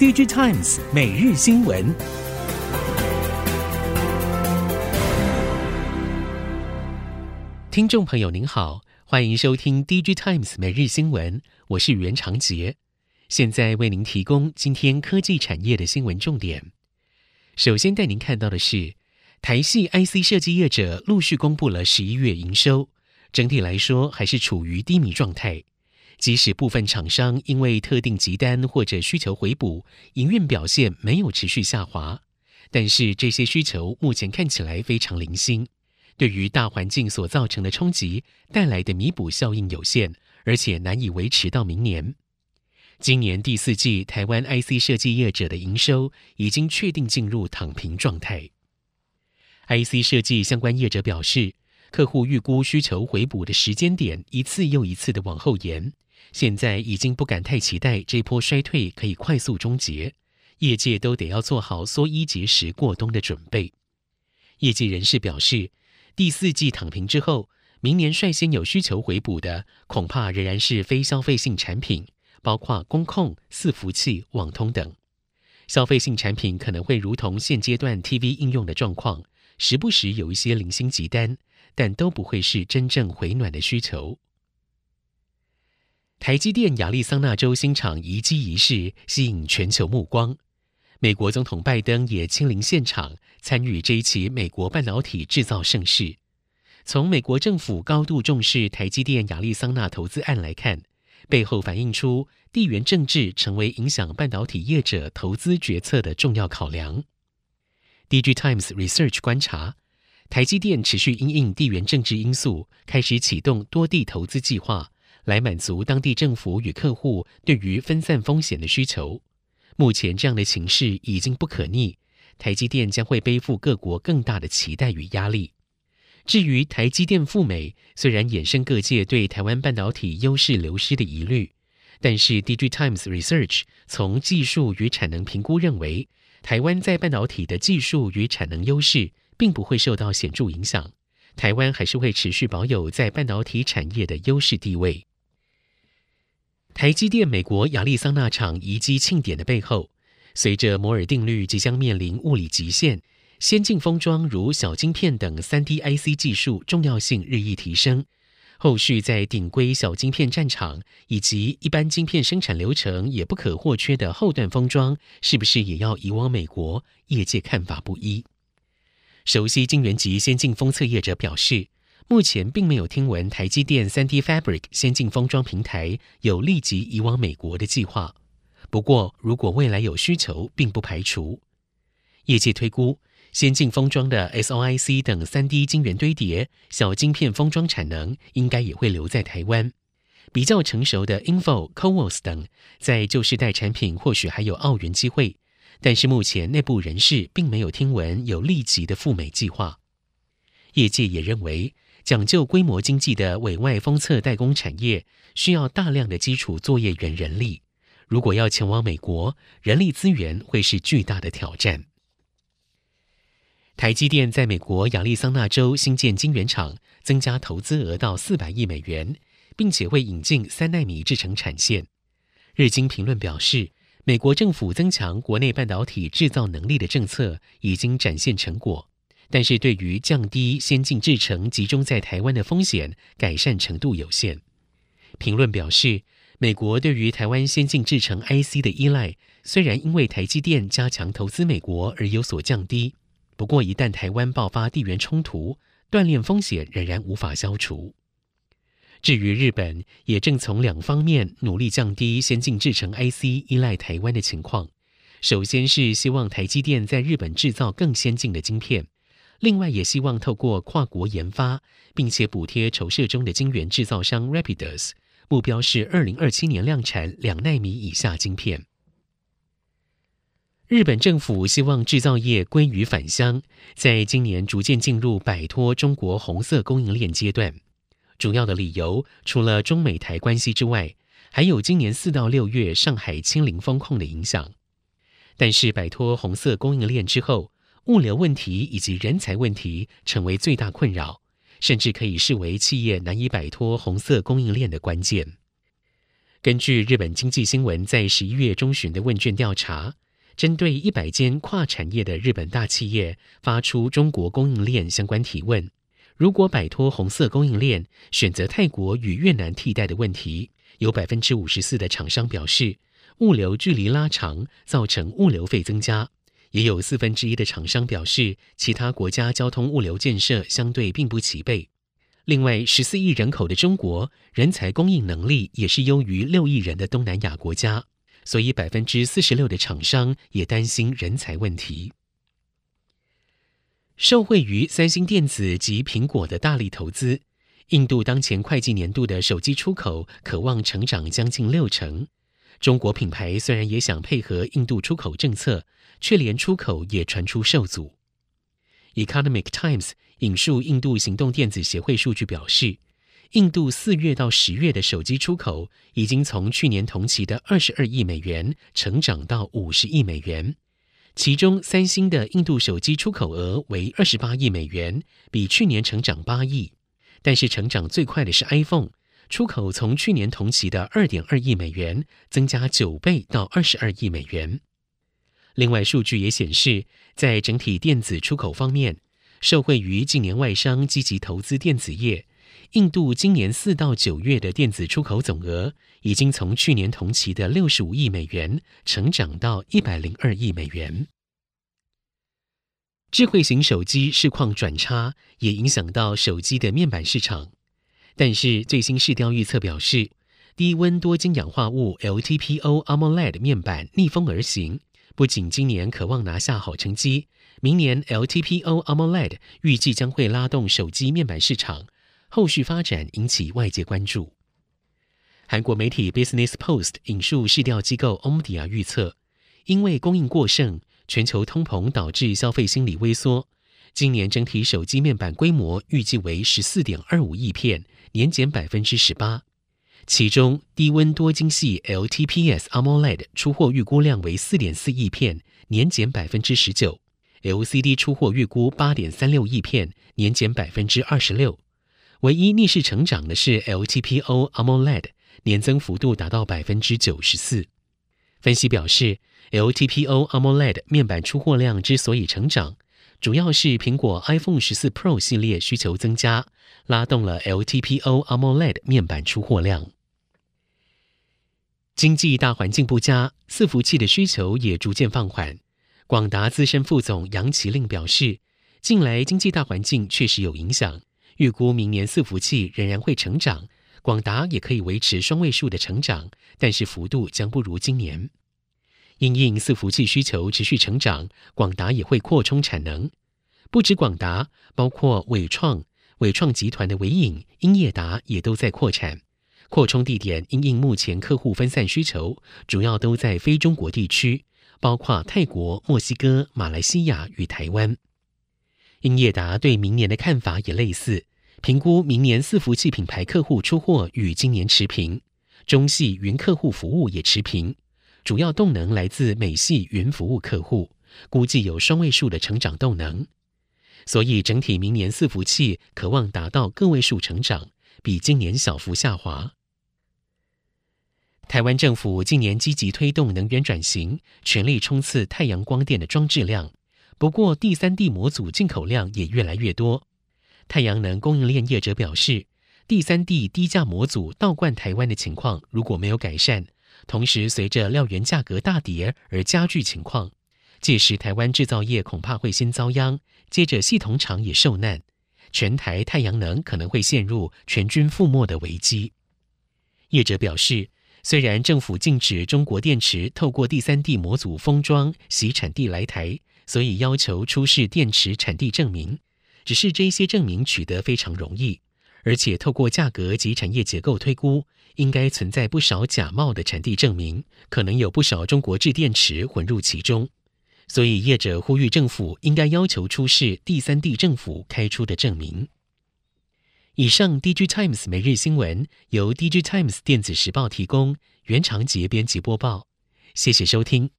DigiTimes 每日新闻，听众朋友您好，欢迎收听 DigiTimes 每日新闻，我是袁长杰，现在为您提供今天科技产业的新闻重点。首先带您看到的是，台系 IC 设计业者陆续公布了十一月营收，整体来说还是处于低迷状态。即使部分厂商因为特定急单或者需求回补，营运表现没有持续下滑，但是这些需求目前看起来非常零星，对于大环境所造成的冲击带来的弥补效应有限，而且难以维持到明年。今年第四季台湾 IC 设计业者的营收已经确定进入躺平状态。IC 设计相关业者表示，客户预估需求回补的时间点一次又一次的往后延。现在已经不敢太期待这波衰退可以快速终结，业界都得要做好缩衣节食过冬的准备。业界人士表示，第四季躺平之后，明年率先有需求回补的，恐怕仍然是非消费性产品，包括工控、伺服器、网通等。消费性产品可能会如同现阶段 TV 应用的状况，时不时有一些零星急单，但都不会是真正回暖的需求。台积电亚利桑那州新厂移机仪式吸引全球目光，美国总统拜登也亲临现场参与这一起美国半导体制造盛事。从美国政府高度重视台积电亚利桑那投资案来看，背后反映出地缘政治成为影响半导体业者投资决策的重要考量。DigiTimes Research 观察，台积电持续因应地缘政治因素，开始启动多地投资计划。来满足当地政府与客户对于分散风险的需求。目前这样的形势已经不可逆，台积电将会背负各国更大的期待与压力。至于台积电赴美，虽然衍生各界对台湾半导体优势流失的疑虑，但是 DigiTimes Research 从技术与产能评估认为，台湾在半导体的技术与产能优势并不会受到显著影响，台湾还是会持续保有在半导体产业的优势地位。台积电美国亚利桑那厂移机庆典的背后，随着摩尔定律即将面临物理极限，先进封装如小晶片等三 D IC 技术重要性日益提升。后续在顶规小晶片战场以及一般晶片生产流程也不可或缺的后段封装，是不是也要移往美国？业界看法不一。熟悉晶圆级先进封测业者表示。目前并没有听闻台积电 3D Fabric 先进封装平台有立即移往美国的计划。不过，如果未来有需求，并不排除。业界推估，先进封装的 SOIC 等 3D 晶圆堆叠、小晶片封装产能，应该也会留在台湾。比较成熟的 Info、CoWoS 等，在旧世代产品或许还有澳元机会，但是目前内部人士并没有听闻有立即的赴美计划。业界也认为。讲究规模经济的委外封测代工产业，需要大量的基础作业员人力。如果要前往美国，人力资源会是巨大的挑战。台积电在美国亚利桑那州新建晶圆厂，增加投资额到四百亿美元，并且会引进三纳米制程产线。日经评论表示，美国政府增强国内半导体制造能力的政策已经展现成果。但是对于降低先进制程集中在台湾的风险，改善程度有限。评论表示，美国对于台湾先进制程 IC 的依赖，虽然因为台积电加强投资美国而有所降低，不过一旦台湾爆发地缘冲突，断链风险仍然无法消除。至于日本，也正从两方面努力降低先进制程 IC 依赖台湾的情况。首先是希望台积电在日本制造更先进的晶片。另外，也希望透过跨国研发，并且补贴筹设中的晶圆制造商 Rapidus，目标是二零二七年量产两奈米以下晶片。日本政府希望制造业归于返乡，在今年逐渐进入摆脱中国红色供应链阶段。主要的理由，除了中美台关系之外，还有今年四到六月上海清零封控的影响。但是，摆脱红色供应链之后，物流问题以及人才问题成为最大困扰，甚至可以视为企业难以摆脱红色供应链的关键。根据日本经济新闻在十一月中旬的问卷调查，针对一百间跨产业的日本大企业发出中国供应链相关提问。如果摆脱红色供应链，选择泰国与越南替代的问题，有百分之五十四的厂商表示，物流距离拉长造成物流费增加；也有四分之一的厂商表示，其他国家交通物流建设相对并不齐备。另外，十四亿人口的中国，人才供应能力也是优于六亿人的东南亚国家，所以百分之四十六的厂商也担心人才问题。受惠于三星电子及苹果的大力投资，印度当前会计年度的手机出口可望成长将近六成。中国品牌虽然也想配合印度出口政策，却连出口也传出受阻。Economic Times 引述印度行动电子协会数据表示，印度四月到十月的手机出口已经从去年同期的二十二亿美元成长到五十亿美元，其中三星的印度手机出口额为二十八亿美元，比去年成长八亿。但是成长最快的是 iPhone，出口从去年同期的二点二亿美元增加九倍到二十二亿美元。另外，数据也显示，在整体电子出口方面，受惠于近年外商积极投资电子业，印度今年四到九月的电子出口总额已经从去年同期的六十五亿美元成长到一百零二亿美元。智慧型手机市况转差，也影响到手机的面板市场。但是最新市调预测表示，低温多晶氧化物 LTPO AMOLED 面板逆风而行。不仅今年渴望拿下好成绩，明年 LTPO AMOLED 预计将会拉动手机面板市场，后续发展引起外界关注。韩国媒体 Business Post 引述市调机构 Omdia 预测，因为供应过剩，全球通膨导致消费心理萎缩，今年整体手机面板规模预计为十四点二五亿片，年减百分之十八。其中，低温多晶系 LTPS AMOLED 出货预估量为四点四亿片，年减百分之十九；LCD 出货预估八点三六亿片，年减百分之二十六。唯一逆势成长的是 LTPO AMOLED，年增幅度达到百分之九十四。分析表示，LTPO AMOLED 面板出货量之所以成长，主要是苹果 iPhone 十四 Pro 系列需求增加，拉动了 LTPO AMOLED 面板出货量。经济大环境不佳，伺服器的需求也逐渐放缓。广达资深副总杨奇令表示，近来经济大环境确实有影响，预估明年伺服器仍然会成长，广达也可以维持双位数的成长，但是幅度将不如今年。因应伺服器需求持续成长，广达也会扩充产能。不止广达，包括伟创、伟创集团的纬颖、英业达也都在扩产。扩充地点因应目前客户分散需求，主要都在非中国地区，包括泰国、墨西哥、马来西亚与台湾。英业达对明年的看法也类似，评估明年伺服器品牌客户出货与今年持平，中系云客户服务也持平，主要动能来自美系云服务客户，估计有双位数的成长动能，所以整体明年伺服器可望达到个位数成长，比今年小幅下滑。台湾政府近年积极推动能源转型，全力冲刺太阳光电的装置量。不过，第三地模组进口量也越来越多。太阳能供应链业者表示，第三地低价模组倒灌台湾的情况如果没有改善，同时随着料源价格大跌而加剧情况，届时台湾制造业恐怕会先遭殃，接着系统厂也受难，全台太阳能可能会陷入全军覆没的危机。业者表示。虽然政府禁止中国电池透过第三地模组封装洗产地来台，所以要求出示电池产地证明，只是这些证明取得非常容易，而且透过价格及产业结构推估，应该存在不少假冒的产地证明，可能有不少中国制电池混入其中，所以业者呼吁政府应该要求出示第三地政府开出的证明。以上，DG Times 每日新闻由 DG Times 电子时报提供，原长杰编辑播报，谢谢收听。